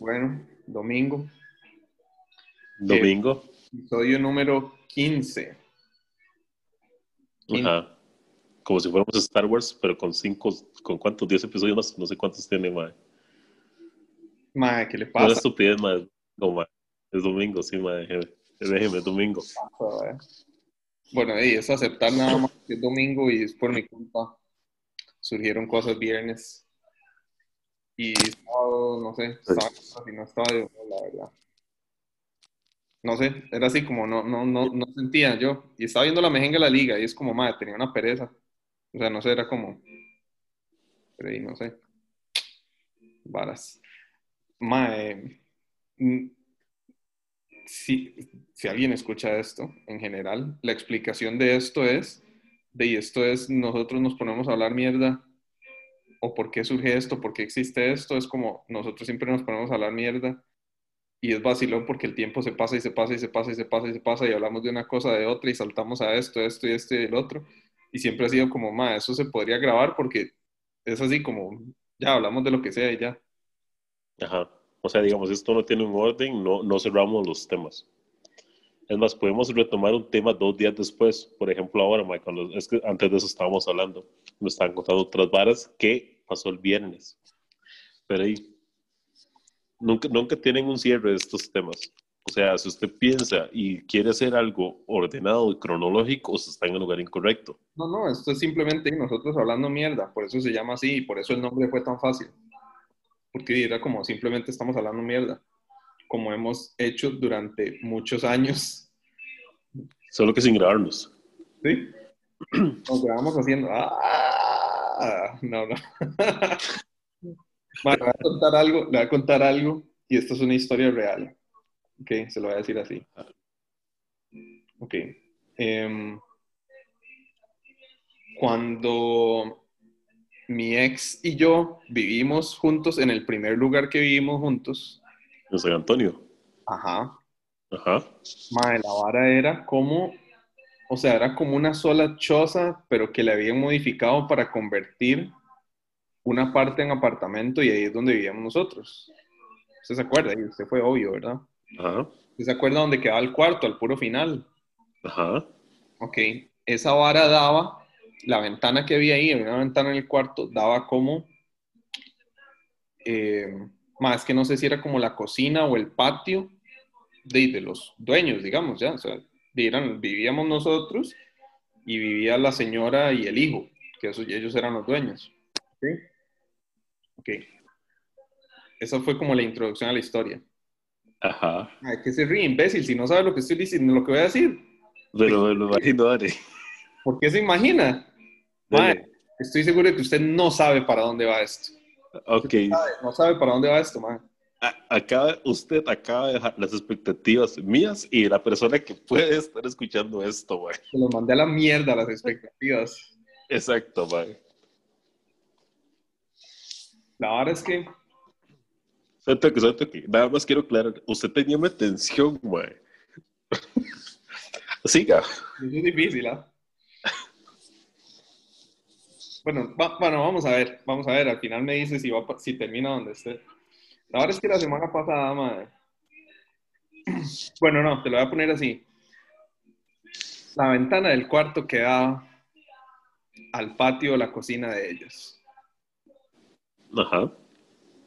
Bueno, domingo. Domingo. Episodio número 15. Ajá. Como si fuéramos Star Wars, pero con cinco, ¿con cuántos? ¿10 episodios más? No sé cuántos tiene, mae. Mae, ¿qué le pasa? estupidez, mae. No, mae. Es domingo, sí, mae. Déjeme, es domingo. Bueno, y es aceptar nada más que es domingo y es por mi culpa. Surgieron cosas viernes. Y no sé, estaba la verdad. No sé, era así como no, no, no, no sentía yo. Y estaba viendo la mejenga de la liga y es como, madre, tenía una pereza. O sea, no sé, era como. Pero ahí no sé. Varas. Mae. mm, Si, si alguien escucha esto en general, la explicación de esto es, de y esto es, nosotros nos ponemos a hablar mierda, o por qué surge esto, por qué existe esto, es como nosotros siempre nos ponemos a hablar mierda, y es vacilón porque el tiempo se pasa y se pasa y se pasa y se pasa y se pasa, y hablamos de una cosa de otra, y saltamos a esto, esto y esto y el otro, y siempre ha sido como, ma, eso se podría grabar porque es así como, ya hablamos de lo que sea y ya. Ajá. O sea, digamos, esto no tiene un orden, no, no cerramos los temas. Es más, podemos retomar un tema dos días después. Por ejemplo, ahora, cuando, es que antes de eso estábamos hablando. Nos estaban contando otras varas que pasó el viernes. Pero ahí, nunca, nunca tienen un cierre de estos temas. O sea, si usted piensa y quiere hacer algo ordenado y cronológico, usted está en el lugar incorrecto. No, no, esto es simplemente nosotros hablando mierda, por eso se llama así y por eso el nombre fue tan fácil. Porque era como simplemente estamos hablando mierda, como hemos hecho durante muchos años. Solo que sin grabarnos. ¿Sí? Nos grabamos haciendo. ¡Ah! No, no. Bueno, le voy a contar algo, le voy a contar algo y esto es una historia real. Ok, se lo voy a decir así. Ok. Em, cuando mi ex y yo vivimos juntos en el primer lugar que vivimos juntos, En San Antonio. ajá, Ajá. Mae, la vara era como, o sea, era como una sola choza, pero que le habían modificado para convertir una parte en apartamento y ahí es donde vivíamos nosotros. ¿Usted se acuerda? Y usted fue obvio, ¿verdad? Ajá. ¿Usted se acuerda dónde quedaba el cuarto, al puro final? Ajá. Ok, esa vara daba, la ventana que había ahí, una ventana en el cuarto, daba como, eh, más que no sé si era como la cocina o el patio de, de los dueños, digamos, ya, o sea, eran- vivíamos nosotros y vivía la señora y el hijo, que esos, ellos eran los dueños. Ok, ok. Esa fue como la introducción a la historia. Ajá. Ay, que se ríe, imbécil, si no sabe lo que estoy diciendo, lo que voy a decir. Pero me lo imagino, Dani. ¿Por qué se imagina? Mae, estoy seguro de que usted no sabe para dónde va esto. Ok. No sabe para dónde va esto, man. Acaba, usted acaba de dejar las expectativas mías y la persona que puede estar escuchando esto, güey. Se los mandé a la mierda las expectativas. Exacto, güey. La verdad es que, Siento que, siento que, nada más quiero aclarar, usted tenía mi atención, güey. Siga. es difícil, ¿ah? Bueno, va- bueno, vamos a ver, vamos a ver, al final me dice si, va, si termina donde esté. La verdad es que la semana pasada, madre. Bueno, no, te lo voy a poner así. La ventana del cuarto quedaba al patio o la cocina de ellos. Ajá.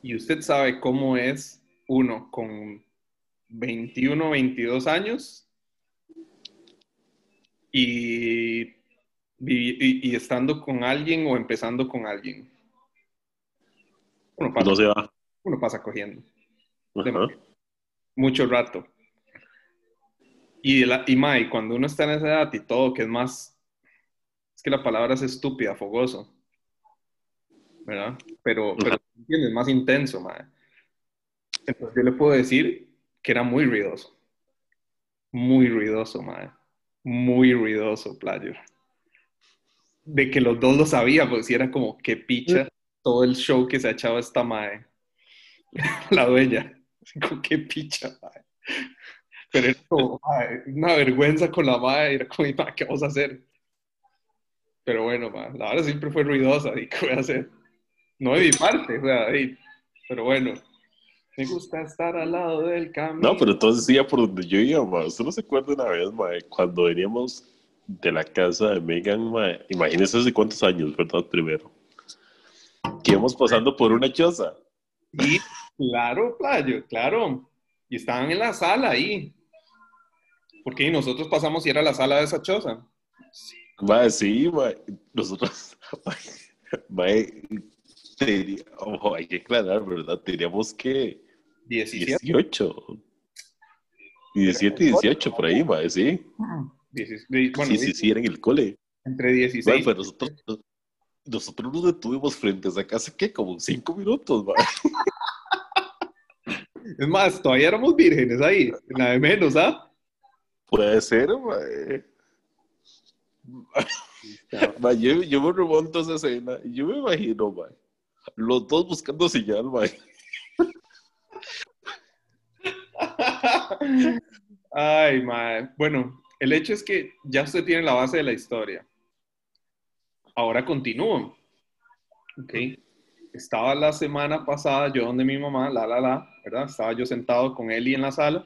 Y usted sabe cómo es uno con 21, 22 años y, y, y estando con alguien o empezando con alguien. Uno pasa, No se va. uno pasa cogiendo mucho rato. Y, la, y Mai, cuando uno está en esa edad y todo, que es más, es que la palabra es estúpida, fogoso, ¿verdad? Pero, pero ¿entiendes? Más intenso, Mae. Entonces yo le puedo decir que era muy ruidoso. Muy ruidoso, Mae. Muy ruidoso, playo. De que los dos lo sabían, pues sí era como que picha todo el show que se ha echado esta Mae. La dueña. Con qué picha, Mae. Pero era como, mae, una vergüenza con la madre, era como, ¿qué vamos a hacer? Pero bueno, mae, la verdad siempre fue ruidosa, ¿y qué voy a hacer? No de mi parte, o sea, ey, pero bueno. Me gusta estar al lado del camino. No, pero entonces sí, por donde yo iba, ma. ¿Usted no se acuerda una vez, ma, cuando veníamos de la casa de Megan, ma? Imagínese hace cuántos años, ¿verdad? Primero. Que íbamos pasando por una choza. Y claro, playo, claro. Y estaban en la sala ahí. Porque nosotros pasamos y era la sala de esa choza. Ma, sí, ma. Nosotros, ma, tenía- ojo, hay que aclarar, ¿verdad? Teníamos que 17. 18. 17 y 18 por ahí, ma, sí. 16, bueno, sí, sí, sí, era en el cole. entre Ma, 16 pero nosotros, nosotros nos detuvimos frente a esa casa, ¿qué? Como 5 minutos, ma. Es más, todavía éramos vírgenes ahí, nada de menos, ¿ah? Puede ser, ma. Ma, yo, yo me remonto a esa escena y yo me imagino, ma, los dos buscando señal, ma. Ay, mae. Bueno, el hecho es que ya usted tiene la base de la historia. Ahora continúo. Ok. Estaba la semana pasada yo donde mi mamá, la, la, la, ¿verdad? Estaba yo sentado con Eli en la sala.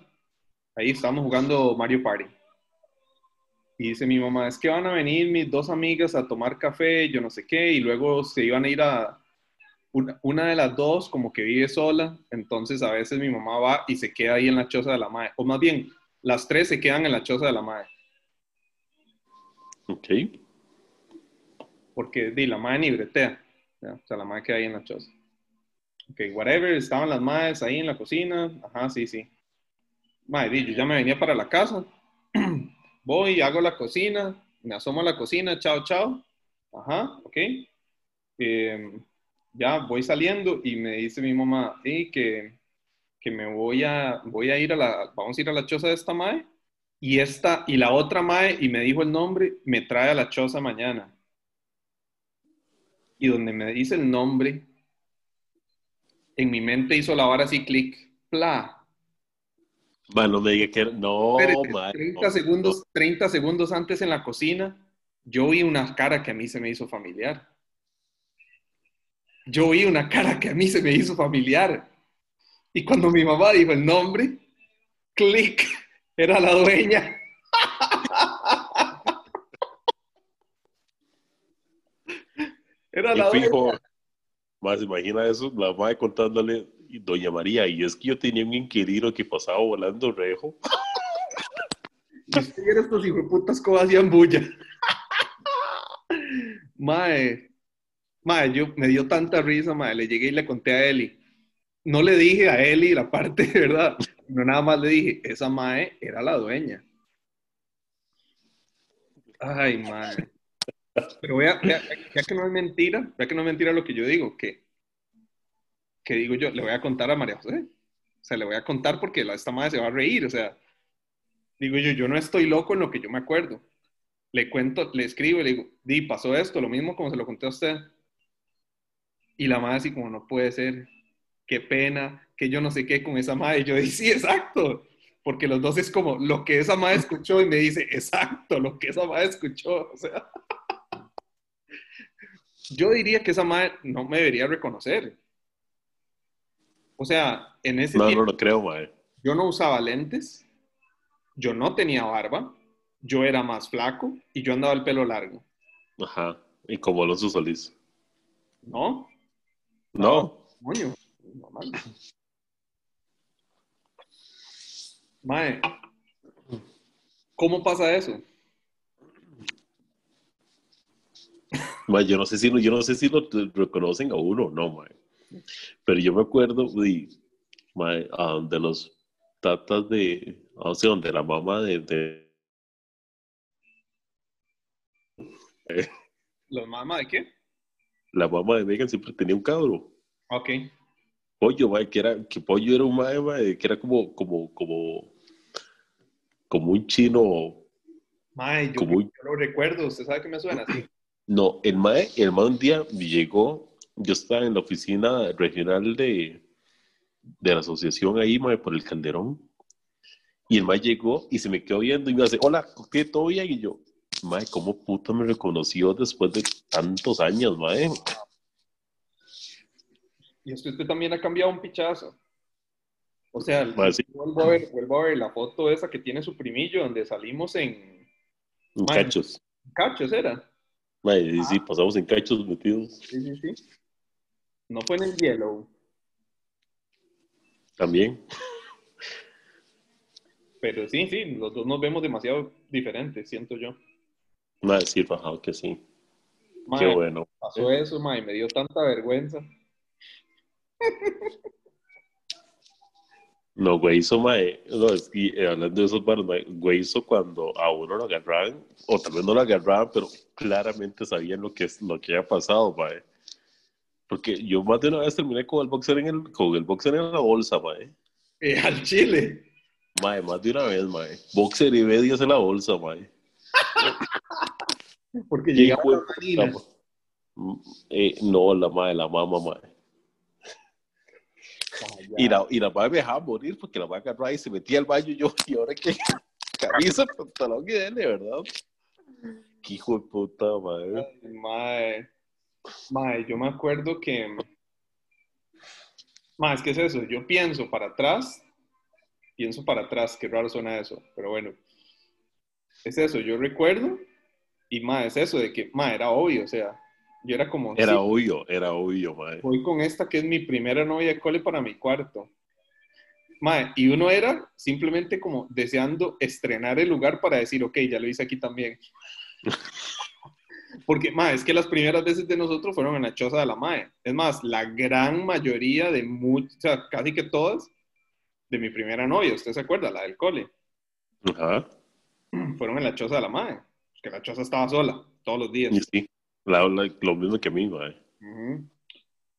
Ahí estábamos jugando Mario Party. Y dice mi mamá, es que van a venir mis dos amigas a tomar café, yo no sé qué, y luego se iban a ir a... Una, una de las dos como que vive sola, entonces a veces mi mamá va y se queda ahí en la choza de la madre. O más bien, las tres se quedan en la choza de la madre. Ok. Porque di, la madre ni bretea. ¿ya? O sea, la madre queda ahí en la choza. Ok, whatever, estaban las madres ahí en la cocina. Ajá, sí, sí. Madre, di, yo ya me venía para la casa. Voy, hago la cocina, me asomo a la cocina, chao, chao. Ajá, ok. Eh, ya voy saliendo y me dice mi mamá, "Ey, que, que me voy a, voy a ir a la, vamos a ir a la choza de esta madre. Y esta, y la otra madre, y me dijo el nombre, me trae a la choza mañana. Y donde me dice el nombre, en mi mente hizo la vara así, clic, pla. Ma, no me diga que No, Espérate, ma. 30 no, segundos, 30 segundos antes en la cocina, yo vi una cara que a mí se me hizo familiar. Yo vi una cara que a mí se me hizo familiar. Y cuando mi mamá dijo el nombre, clic, era la dueña. Era Y la dueña. fijo, más imagina eso, la madre contándole, y Doña María, y es que yo tenía un inquilino que pasaba volando rejo. Y usted viera estos hijueputas cómo hacían bulla. Mae, mae, yo me dio tanta risa, mae, le llegué y le conté a Eli. No le dije a Eli la parte, ¿verdad? No nada más le dije, esa mae era la dueña. Ay, mae. Pero vea, vea, vea que no es mentira, vea que no es mentira lo que yo digo, que, que digo yo, le voy a contar a María José. O sea, le voy a contar porque la, esta madre se va a reír, o sea, digo yo, yo no estoy loco en lo que yo me acuerdo. Le cuento, le escribo le digo, di, pasó esto, lo mismo como se lo conté a usted. Y la madre así como, no puede ser, qué pena, que yo no sé qué con esa madre. Y yo dije, sí, exacto. Porque los dos es como lo que esa madre escuchó y me dice, exacto, lo que esa madre escuchó. O sea, yo diría que esa madre no me debería reconocer. O sea, en ese No, tiempo no lo creo, madre. yo no usaba lentes, yo no tenía barba, yo era más flaco y yo andaba el pelo largo. Ajá. Y como Alonso Solís. ¿No? No. Coño, normal. Mae, ¿cómo pasa eso? Ma, yo no sé si lo, yo no sé si lo reconocen a uno, no, ma. Pero yo me acuerdo de, ma, ah, de los tatas de, o sea, de la mamá de, de- ¿Los mamá de qué? la mamá de Megan siempre tenía un cabro. Ok. Pollo, ma, que era, que pollo era un mae, ma, que era como, como, como, como un chino. Mae, yo, Como- yo lo recuerdo, ¿usted sabe que me suena así? No, el mae, el mae un día llegó, yo estaba en la oficina regional de, de la asociación ahí, mae, por el Calderón. Y el mae llegó y se me quedó viendo y me hace, hola, ¿qué? ¿Todo bien? Y yo, mae, ¿cómo puta me reconoció después de tantos años, mae? Y es que usted también ha cambiado un pichazo. O sea, sí. vuelvo, a ver, vuelvo a ver la foto esa que tiene su primillo, donde salimos en En Mae. cachos. cachos, ¿era? Mae, y sí, pasamos en cachos metidos Sí, sí, sí. No fue en el Yellow, también. pero sí, sí, los dos nos vemos demasiado diferentes, siento yo. Mae, sí, rajado que sí. Mae, Qué bueno. pasó eso, mae, me dio tanta vergüenza. No, güey, hizo, mae. No, es que eh, hablando de esos bares, mae, güey, hizo cuando a uno lo agarraban, o tal vez no lo agarraban, pero claramente sabían lo que, es, lo que había pasado, mae. Porque yo más de una vez terminé con el boxer en, el, con el boxer en la bolsa, mae. Eh, al Chile. Mae, más de una vez, mae. Boxer y medias en la bolsa, mae. Porque Qué llegamos hijo a de la. Mm, eh, no, la mae, la mamá, mae. Y la, y la madre me dejaba morir porque la madre agarraba y se metía al baño y yo, y ahora que camisa, pantalón y dele, ¿verdad? Qué hijo de puta, madre. Ay, Mae, mae, yo me acuerdo que. Mae, es que es eso. Yo pienso para atrás. Pienso para atrás. Qué raro suena eso. Pero bueno. Es eso. Yo recuerdo. Y mae, es eso de que. Mae, era obvio. O sea, yo era como. Era sí, obvio, era obvio, madre. voy con esta que es mi primera novia de cole para mi cuarto. Mae, y uno era simplemente como deseando estrenar el lugar para decir, ok, ya lo hice aquí también. Porque, mae, es que las primeras veces de nosotros fueron en la choza de la mae. Es más, la gran mayoría de muchas, o sea, casi que todas, de mi primera novia, ¿usted se acuerda? La del cole. Ajá. Fueron en la choza de la mae. Que la choza estaba sola todos los días. Sí, la- la- lo mismo que a mí.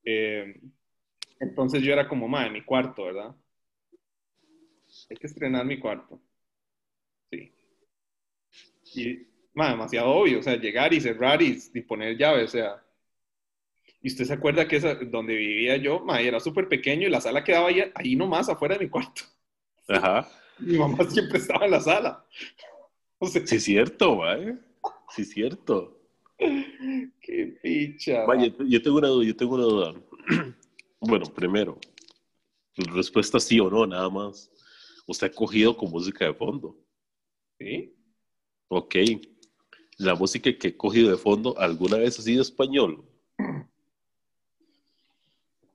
Eh, entonces yo era como, madre, mi cuarto, ¿verdad? Hay que estrenar mi cuarto. Sí. Y, madre, demasiado obvio, o sea, llegar y cerrar y, y poner llave, o sea. Y usted se acuerda que esa, donde vivía yo, madre, era súper pequeño y la sala quedaba ahí, ahí nomás afuera de mi cuarto. Ajá. Mi mamá siempre estaba en la sala. O sea, Sí, es cierto, madre. Sí, es cierto. qué picha. Vaya, yo, tengo una duda, yo tengo una duda. Bueno, primero, respuesta sí o no, nada más. ¿Usted ha cogido con música de fondo? ¿Sí? Ok. La música que he cogido de fondo, ¿alguna vez ha sido español? De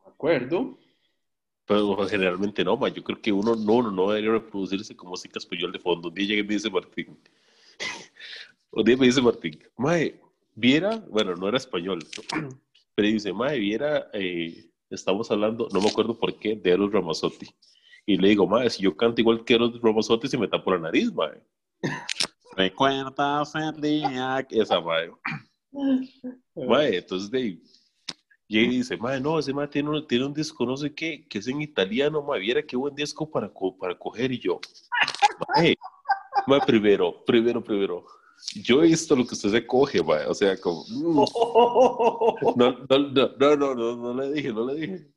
acuerdo. Pero generalmente no, ma. Yo creo que uno no, no, no debería reproducirse con música español de fondo. Un día llega y me dice Martín. Un día me dice Martín, Mae, viera, bueno, no era español, pero dice, Mae, viera, eh, estamos hablando, no me acuerdo por qué, de Eros Ramazzotti. Y le digo, Mae, si yo canto igual que Eros Ramazzotti, se me tapa la nariz, Mae. Día que- Esa, Mae. Mae, entonces de y dice, mae, no, ese mae tiene un, tiene un disco, no sé qué, que es en italiano, mae, viera qué buen disco para, co- para coger y yo. Mae, primero, primero, primero. Yo he visto lo que usted se coge, mae, o sea, como... mm, no, no, no, no, no, no, no le dije, no le dije.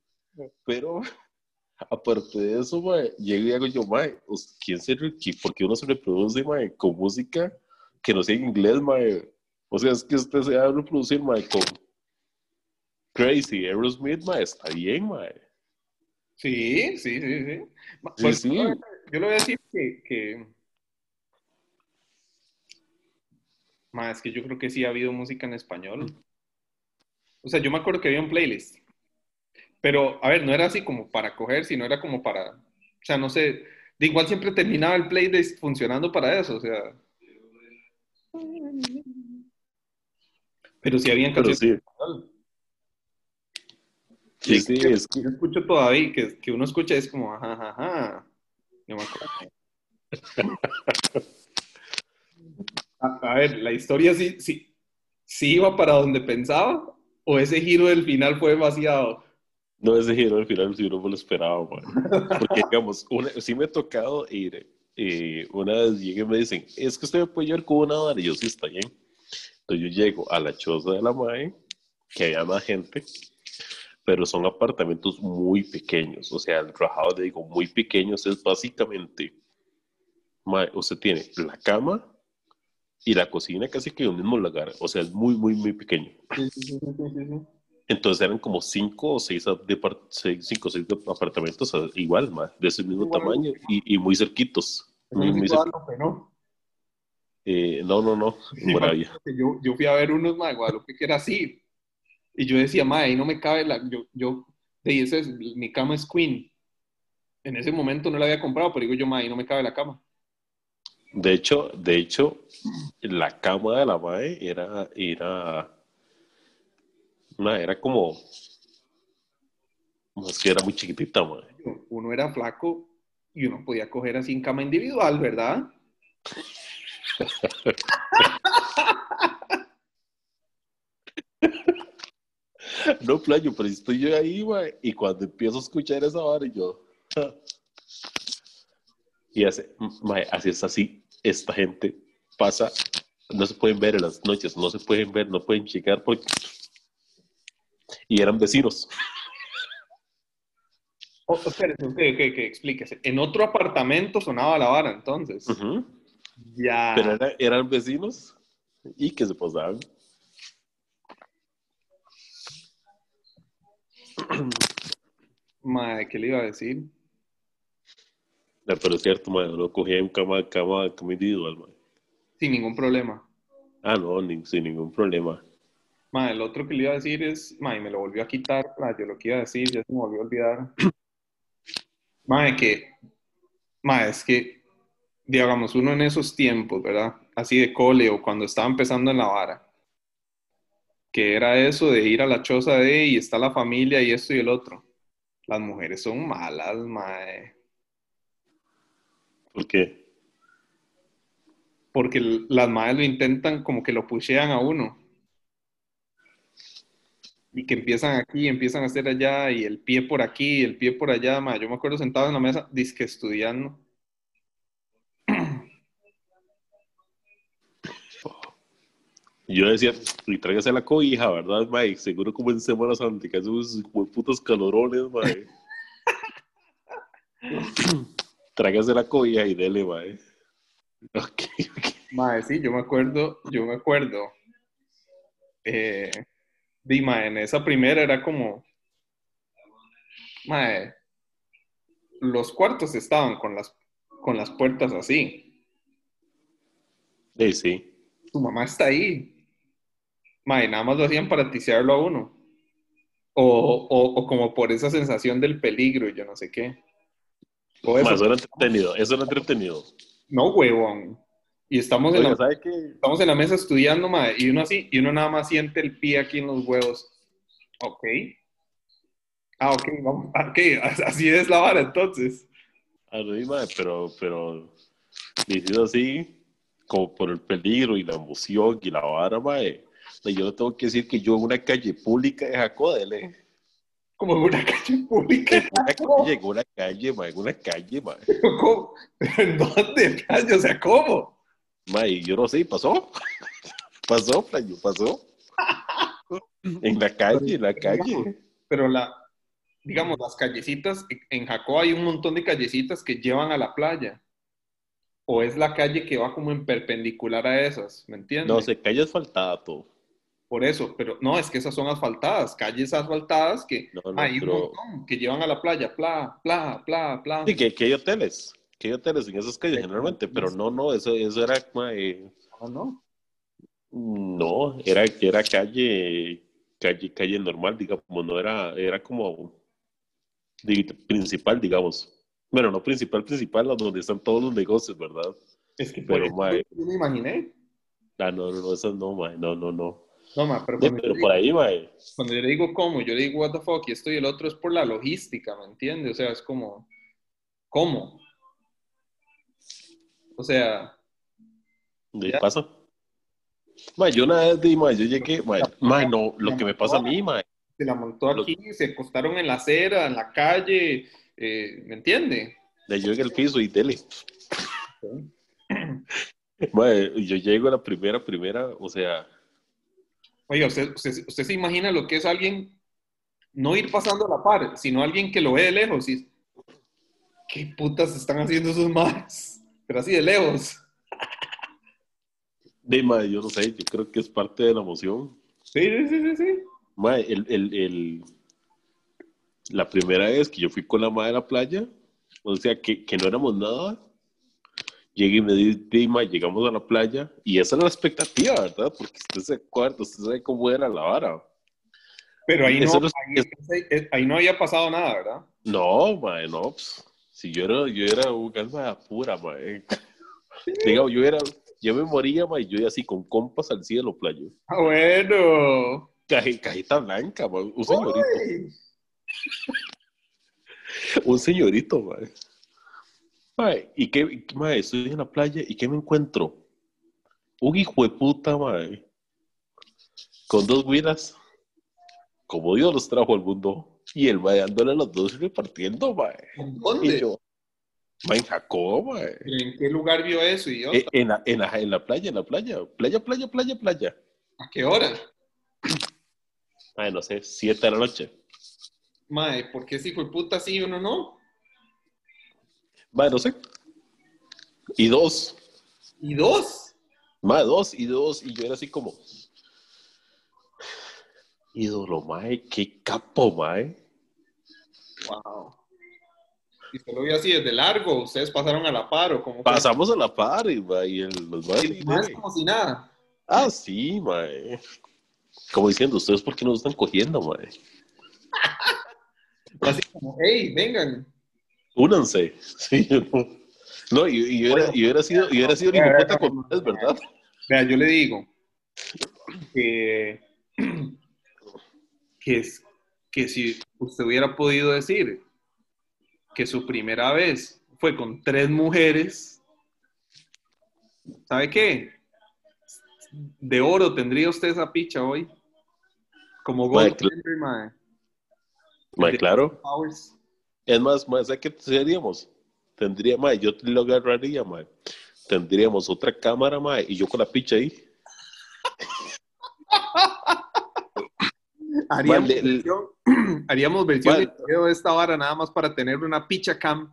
Pero, aparte de eso, mae, llego y hago yo, mae, ¿quién se, ¿por qué uno se reproduce, mae, con música que no sea en inglés, mae? O sea, es que usted se va a reproducir, mae, con Crazy, Aerosmith, mae, está bien, mae. Sí, sí, sí, pues, sí. Yo, yo le voy a decir que, Ma, es que yo creo que sí ha habido música en español. O sea, yo me acuerdo que había un playlist. Pero, a ver, no era así como para coger, sino era como para... O sea, no sé. De igual siempre terminaba el playlist funcionando para eso, o sea... Pero sí habían canciones sí, en español. sí, sí, que- es que, Yo escucho todavía, que, que uno escucha es como, ajá, ajá, ajá. No me acuerdo. A, ver, la historia sí, sí, sí iba para donde pensaba, o ese giro del final fue demasiado. no ese giro al final si no me lo esperaba, mae. Porque, digamos, una, sí me ha tocado ir, eh, una vez llegué y me dicen, es que usted me puede llevar con una hora, y yo sí, está bien. Entonces yo llego a la choza de la MAE, que había más gente, pero son apartamentos muy pequeños, o sea, el rajado, digo, muy pequeños, es básicamente, mae, usted tiene la cama y la cocina casi que en el mismo lugar, o sea, es muy, muy, muy pequeño. Sí, sí, sí. Entonces eran como cinco o seis, depart- seis- cinco o seis apartamentos ah, igual, ma, de ese mismo Igual. tamaño y, y muy cerquitos. Eso Muy, no muy es Guadalupe, ¿no? Eh, no, no, no, Moravia. porque Yo, yo fui a ver unos mae, de Guadalupe que era así. Y yo decía, mae, ahí no me cabe la. Yo, yo, de ese es- mi cama es queen. En ese momento no la había comprado, pero digo yo, mae, ahí no me cabe la cama. De hecho, de hecho, la cama de la mae era, era, era como, no, es que era muy chiquitita, mae. Uno era flaco y uno podía coger así en cama individual, ¿verdad? No, playo, pero estoy yo ahí, mae, y cuando empiezo a escuchar esa hora, yo, y hace, mae, así es así, esta gente pasa, no se pueden ver en las noches, no se pueden ver, no pueden llegar porque, y eran vecinos. Oh, espérese, ok, ok, ok, explíquese. En otro apartamento sonaba la vara, entonces. Ya. Pero era- eran vecinos y que se pasaban. Mae, ¿qué le iba a decir? No, pero es cierto, man, no cogía un cama, cama, cama individual, man. Sin ningún problema. Ah, no, ni- sin ningún problema. Mae, el otro que le iba a decir es, mae, me lo volvió a quitar, yo lo que iba a decir, ya se me volvió a olvidar. Mae, que, mae, es que, digamos, uno en esos tiempos, ¿verdad? Así de cole o cuando estaba empezando en la vara, que era eso de ir a la choza de y está la familia y esto y el otro. Las mujeres son malas, mae. ¿Por qué? Porque las madres lo intentan como que lo pushean a uno. Y que empiezan aquí, empiezan a hacer allá, y el pie por aquí, y el pie por allá, ma. Yo me acuerdo sentado en la mesa, disque estudiando. Yo decía, y tráigase la cobija, ¿verdad, Mike? Seguro como en Semana Santa, que hace unos putos calorones, Mike. tráigase la cobija y dele, Mike. Ok, ok. Mae, sí, yo me acuerdo, yo me acuerdo. Eh, di, mae, en esa primera era como, mae, los cuartos estaban con las, con las puertas así. Sí, sí. Tu mamá está ahí. Mae, nada más lo hacían para tisearlo a uno. O, o, o como por esa sensación del peligro y yo no sé qué. Eso. era entretenido, eso era entretenido. No, huevón. Y estamos en, la, estamos en la mesa estudiando, mae, y uno así, y uno nada más siente el pie aquí en los huevos. Ok. Ah, ok, vamos. ah, Ok, así es la vara entonces. Ah, no, ma, pero, pero, diciendo así, como por el peligro y la emoción y la vara, mae. Sea, Yo no tengo que decir que yo en una calle pública de Jacodele, Como en una calle pública. en una calle, en una calle, mae, en una calle, mae. ¿Cómo? ¿En dónde, playo? O sea, ¿cómo? Mae, yo no sé, pasó. Pasó, playo, pasó. En la calle, en la calle. Pero la, digamos, las callecitas, en Jacó hay un montón de callecitas que llevan a la playa. O es la calle que va como en perpendicular a esas, ¿me entiendes? No sé, calle asfaltada todo. Por eso, pero no, es que esas son asfaltadas, calles asfaltadas que No, no, hay un montón que llevan a la playa, pla, pla, pla, pla. Sí, que, que hay hoteles, que hay hoteles en esas calles generalmente, pero no, no, eso, eso era, mae, ¿O no? No, era, era calle, calle, calle normal, digamos, no era, era como principal, digamos. Bueno, no principal, principal, donde están todos los negocios, ¿verdad? Es que Pero, por eso mae. yo me imaginé. Ah, no, no, no, esas no, mae, no, no, no. No, ma, pero Sí, pero por ahí, mae, cuando yo le digo cómo, yo le digo what the fuck y esto y el otro es por la logística, ¿me entiendes? O sea, es como, ¿cómo? O sea, ¿qué Ya. pasa? Mae, yo una vez, di, mae, yo llegué, mae, mae, no, lo que me pasa a mí, mae, se la montó Lo- aquí, se acostaron en la acera, en la calle, eh, ¿me entiende? de yo en el piso y dele. Mae, yo llego a la primera, primera, o sea, Oiga, usted, usted, usted se imagina lo que es alguien no ir pasando a la par, sino alguien que lo ve de lejos y ¿qué putas están haciendo esos más? Pero así de lejos. de, mae, yo no sé, yo creo que es parte de la emoción. Sí, sí, sí, sí, sí. Mae, el, el, el- la primera vez que yo fui con la madre a la playa, o sea, que, que no éramos nada, llegué y me di, llegamos a la playa, y esa era la expectativa, ¿verdad? Porque usted se acuerda, usted sabe cómo era la vara. Pero ahí no, ahí, eh, ahí no había pasado nada, ¿verdad? No, mae, no, pues, si yo era, yo era un alma pura, mae. Digamos, yo era, yo me moría, mae, yo iba así con compas al cielo, playo. Ah, bueno. Caje- cajita blanca, mae, un señorito, Uy. un señorito, mae. Mae, ¿y qué, mae, estoy en la playa, ¿y qué me encuentro? Un hijo de puta, mae, con dos guiras, como Dios los trajo al mundo, y el mae dándole a los dos repartiendo, mae. Y ¿Dónde? yo, mae, en Jacob, mae. ¿Pero ¿En qué lugar vio eso, idiota? Eh, En la, en, la, en la playa, en la playa. Playa, playa, playa, playa. ¿A qué hora? Ay, no sé, siete de la noche. Mae, ¿por qué si fue puta sí y uno no? Mae, no sé. Y dos. ¿Y dos? Mae, dos y dos. Y yo era así como. Ídolo, mae, qué capo, mae. Wow. Y solo vio así desde largo. Ustedes pasaron a la par o como Pasamos a la par y, mae, y el- los mae- Más como si nada. Ah, sí, mae. Como diciendo, ¿ustedes por qué no están cogiendo, mae? Así como, hey, vengan. Únanse. Sí, no. No, y, y yo, era, y yo era sido, y yo era sido de puta con ustedes, ¿verdad? Vea, yo le digo que, que, es- que si usted hubiera podido decir que su primera vez fue con tres mujeres, ¿sabe qué? De oro tendría usted esa picha hoy. Como Gold. Mae, claro. Powers. Es más, más, ¿sabes qué seríamos? Tendría, mae, yo lo agarraría, mae. Tendríamos otra cámara, mae, y yo con la picha ahí. Haríamos Mae, le- versión, haríamos versión de esta vara nada más para tener una picha cam.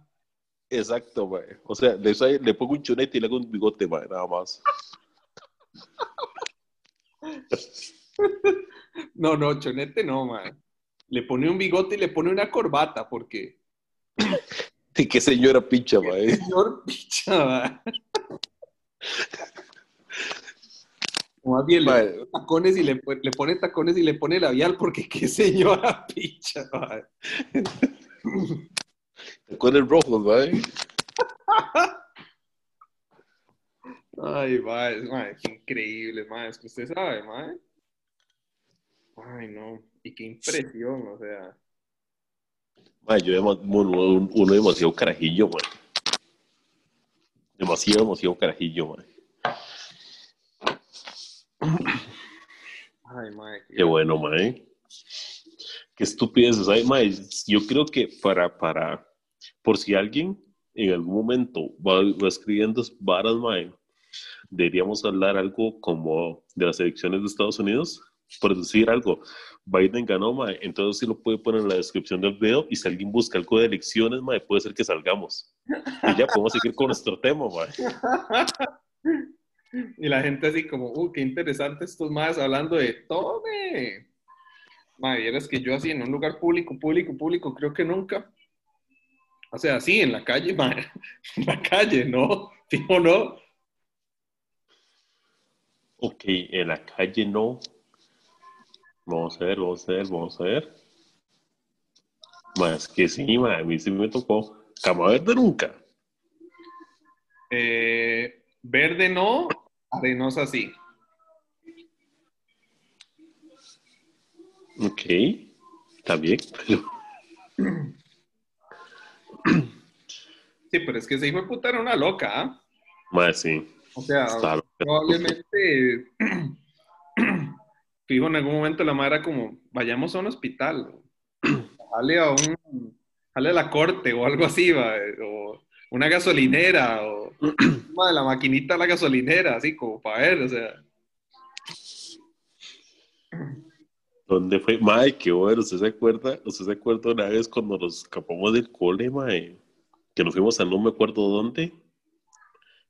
Exacto, mae. O sea, le, le pongo un chonete y le hago un bigote, mae, nada más. No, no, chonete no, man. Le pone un bigote y le pone una corbata, porque. Y qué señora picha, mae. Señor picha, man. O más bien, le pone tacones y le, pone- le pone tacones y le pone labial, porque qué señora picha, man. Con el rojo, mae. Ay, mae, mae, qué increíble, mae. Es que usted sabe, mae. Ay, no. Y qué impresión, o sea. Mae, yo uno, uno demasiado carajillo, mae. Demasiado, demasiado carajillo, mae. Ay, qué- bueno, mae. Qué estupidez, ¿sabes, mae? Yo creo que para, para, por si alguien en algún momento va, va escribiendo varas, mae, deberíamos hablar algo como de las elecciones de Estados Unidos. Por decir algo, Biden ganó, mae, entonces sí lo puede poner en la descripción del video y si alguien busca algo de elecciones, mae, puede ser que salgamos. Y ya podemos seguir con nuestro tema, mae. Y la gente así como, uh, qué interesante estos más hablando de tome. Madre, vieras que yo así en un lugar público, público, público, creo que nunca. O sea, sí, en la calle, madre. En la calle, ¿no? Fijo, no. Ok, en la calle no. Vamos a ver, vamos a ver, vamos a ver. Más que sí, ma, a mí sí me tocó. Cama verde nunca. Eh, verde no, arenosa sí. Ok, está bien. pero- Sí, pero es que ese hijo de puta era una loca, ¿ah? Ma, sí. O sea, Está probablemente, fijo, en algún momento la madre era como, vayamos a un hospital, jale a un, jale a la corte o algo así, va, o una gasolinera, o de la maquinita de la gasolinera, así como para ver, o sea, ¿Dónde fue? Mae, qué bueno. ¿Usted se acuerda? ¿Usted se acuerda una vez cuando nos escapamos del cole, mae? Que nos fuimos a no me acuerdo dónde.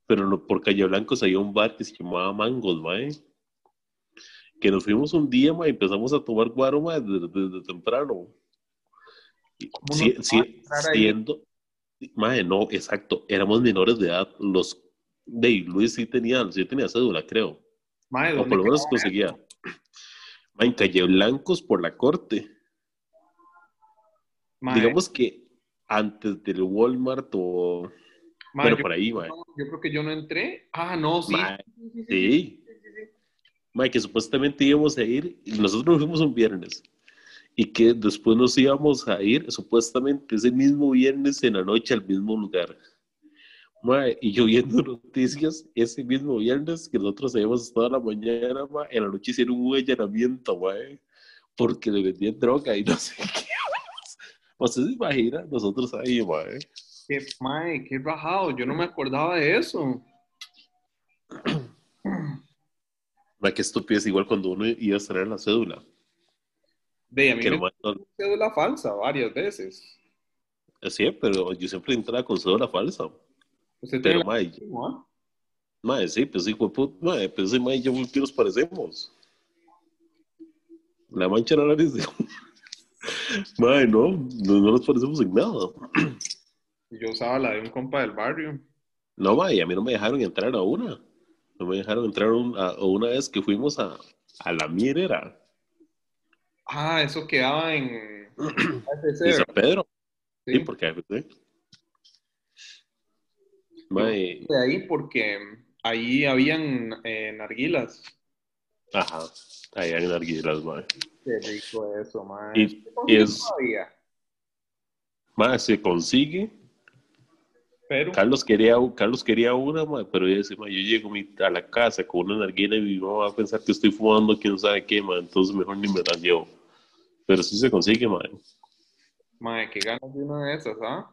Pero por Calle Blancos había un bar que se llamaba Mangos, mae. Que nos fuimos un día, ma, y empezamos a tomar guaro, ma, desde, desde temprano. Y ¿Cómo si- si- siendo, ma, no, exacto, éramos menores de edad, los, de Luis sí tenía, sí tenía cédula, creo, o ¿dónde por lo menos conseguía. Ma, en Calle Blancos por la corte. Digamos que antes del Walmart o, bueno, yo, por ahí, ma. yo creo que yo no entré. Ah, no, sí. Ma, sí, sí, sí, Sí. Ma, que supuestamente íbamos a ir, y nosotros nos fuimos un viernes, y que después nos íbamos a ir, supuestamente ese mismo viernes en la noche al mismo lugar. Ma, y yo viendo noticias, ese mismo viernes que nosotros habíamos estado la mañana, ma, en la noche hicieron un allanamiento, ma, porque le vendían droga y no sé qué. ¿Usted se imagina? Nosotros ahí, ma, Qué, mae, qué rajado. Yo no me acordaba de eso. Qué estupidez, igual cuando uno iba a traer la cédula. De a mí Que me no- cédula falsa varias veces. Sí, pero yo siempre entraba con cédula falsa. Usted tiene Pero, la mae, misma, ¿ah? mae, sí, pues de puta, mae, pues ese mae, yo que nos parecemos. La mancha en la nariz, digo. Mae, no, no, no nos parecemos en nada. Yo usaba la de un compa del barrio. No, mae, a mí no me dejaron entrar a una. No me dejaron entrar un- a, una vez que fuimos a, a la Mirera, Ah, eso quedaba en de San Pedro. Sí, Sí. porque. Mae, de ahí porque ahí habían eh, narguilas. ajá, allá en Arguilas, mae. Qué rico eso, man. Y- y es- Mae, se consigue Pero, Carlos quería, Carlos quería una, ma, pero yo decía, ma, yo llego mi- a la casa con una narguila y mi mamá va a pensar que estoy fumando quién sabe qué, ma, entonces mejor ni me la llevo. Pero sí se consigue, ma. madre, qué ganas de una de esas, ¿ah?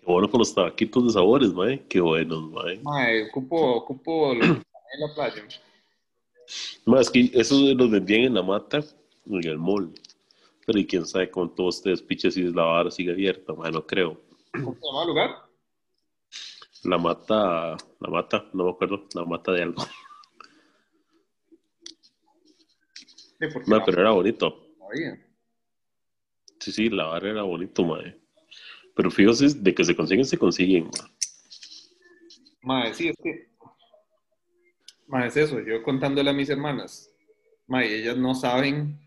Qué bueno con los tabaquitos de sabores, ma, qué buenos, ma. Madre, ocupo, ocupo los en la playa. Ma, es que esos los vendían en la mata, en el mall. Pero y quién sabe con todos ustedes piches si la vara sigue abierta, ma, no creo. ¿Cómo se llama el lugar? La mata, la mata, no me acuerdo, la mata de algo. Sí, no pero era bonito. sabía. Sí, sí, la barra era bonito, mae. Pero fíjate, de que se consiguen, se consiguen. Madre, sí, es que. Madre, es eso. Yo contándole a mis hermanas. Madre, ellas no saben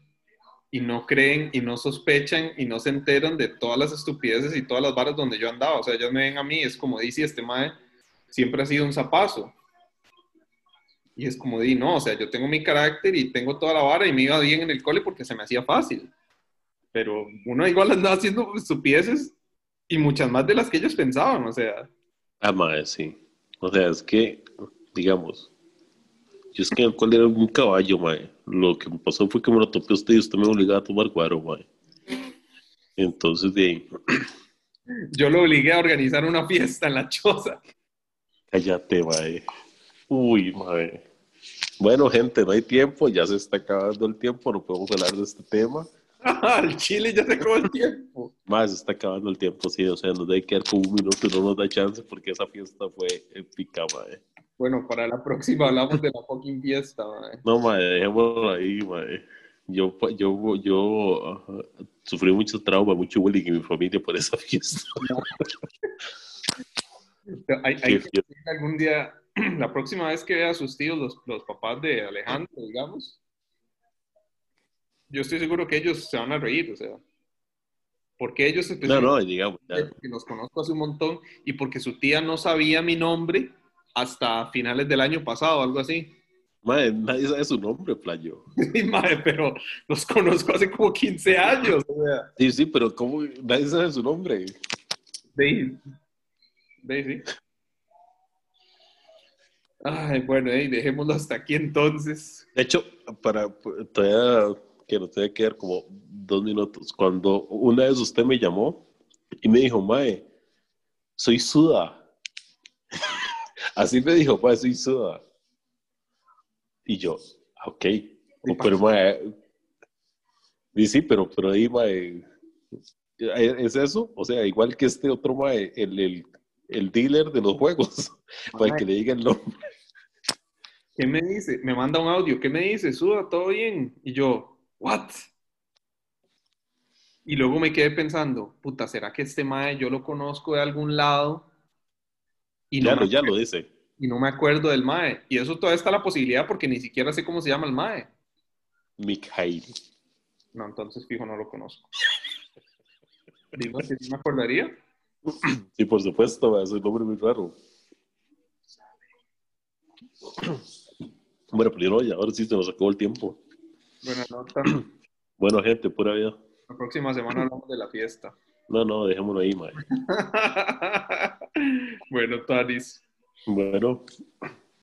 y no creen y no sospechan y no se enteran de todas las estupideces y todas las varas donde yo andaba. O sea, ellas me ven a mí, es como dice este madre, siempre ha sido un zapazo. Y es como di, no, o sea, yo tengo mi carácter y tengo toda la vara y me iba bien en el cole porque se me hacía fácil. Pero uno igual andaba haciendo estupideces y muchas más de las que ellos pensaban, o sea. Ah, mae, sí. O sea, es que, digamos, yo es que en el cual era un caballo, mae. Lo que me pasó fue que me lo topé usted y usted me obligaba a tomar guaro, mae. Entonces, de ahí, Yo lo obligué a organizar una fiesta en la choza. cállate, mae. Uy, mae. Bueno, gente, no hay tiempo, ya se está acabando el tiempo, no podemos hablar de este tema. Al chile ya se acabó el tiempo. Más se está acabando el tiempo, sí, o sea, nos debe quedar como un minuto y no nos da chance porque esa fiesta fue épica, mae. Bueno, para la próxima hablamos de la fucking fiesta, mae. No, mae, dejémoslo ahí, mae. Yo, yo, yo ajá, sufrí mucho trauma, mucho bullying en mi familia por esa fiesta. Hay, hay que algún día, la próxima vez que vea a sus tíos, los, los papás de Alejandro, digamos, yo estoy seguro que ellos se van a reír, o sea. Porque ellos No, no, digamos, ya. que los conozco hace un montón y porque su tía no sabía mi nombre hasta finales del año pasado, algo así. Mae, nadie sabe su nombre, playo. Sí, madre, pero los conozco hace como 15 años. O sea, Sí, sí, pero ¿cómo? Nadie sabe su nombre. de, sí. Ay, bueno, ey, dejémoslo hasta aquí entonces. De hecho, para todavía que nos debe quedar como dos minutos. Cuando una vez usted me llamó y me dijo, Mae, soy Suda. Así me dijo, Mae, soy Suda. Y yo, "Ah, ok. O, pero, Mae, y sí, pero, pero ahí, Mae, ¿es eso? O sea, igual que este otro Mae, el, el, el dealer de los juegos, para que le diga el nombre. ¿qué me dice? Me manda un audio, ¿qué me dice? Suda, todo bien. Y yo, ¿what? Y luego me quedé pensando, puta, ¿será que este mae yo lo conozco de algún lado? Y ya, no lo, me ya lo dice. y no me acuerdo del MAE. Y eso todavía está la posibilidad porque ni siquiera sé cómo se llama el MAE. Mikhail. No, entonces fijo, no lo conozco. Digo sí me acordaría. Sí, por supuesto, es un nombre muy raro. Bueno, pero no, ya, ahora sí se nos acabó el tiempo. Buena nota. Bueno, gente, pura vida. La próxima semana hablamos de la fiesta. No, no, dejémoslo ahí, mae. bueno, Taris. Bueno,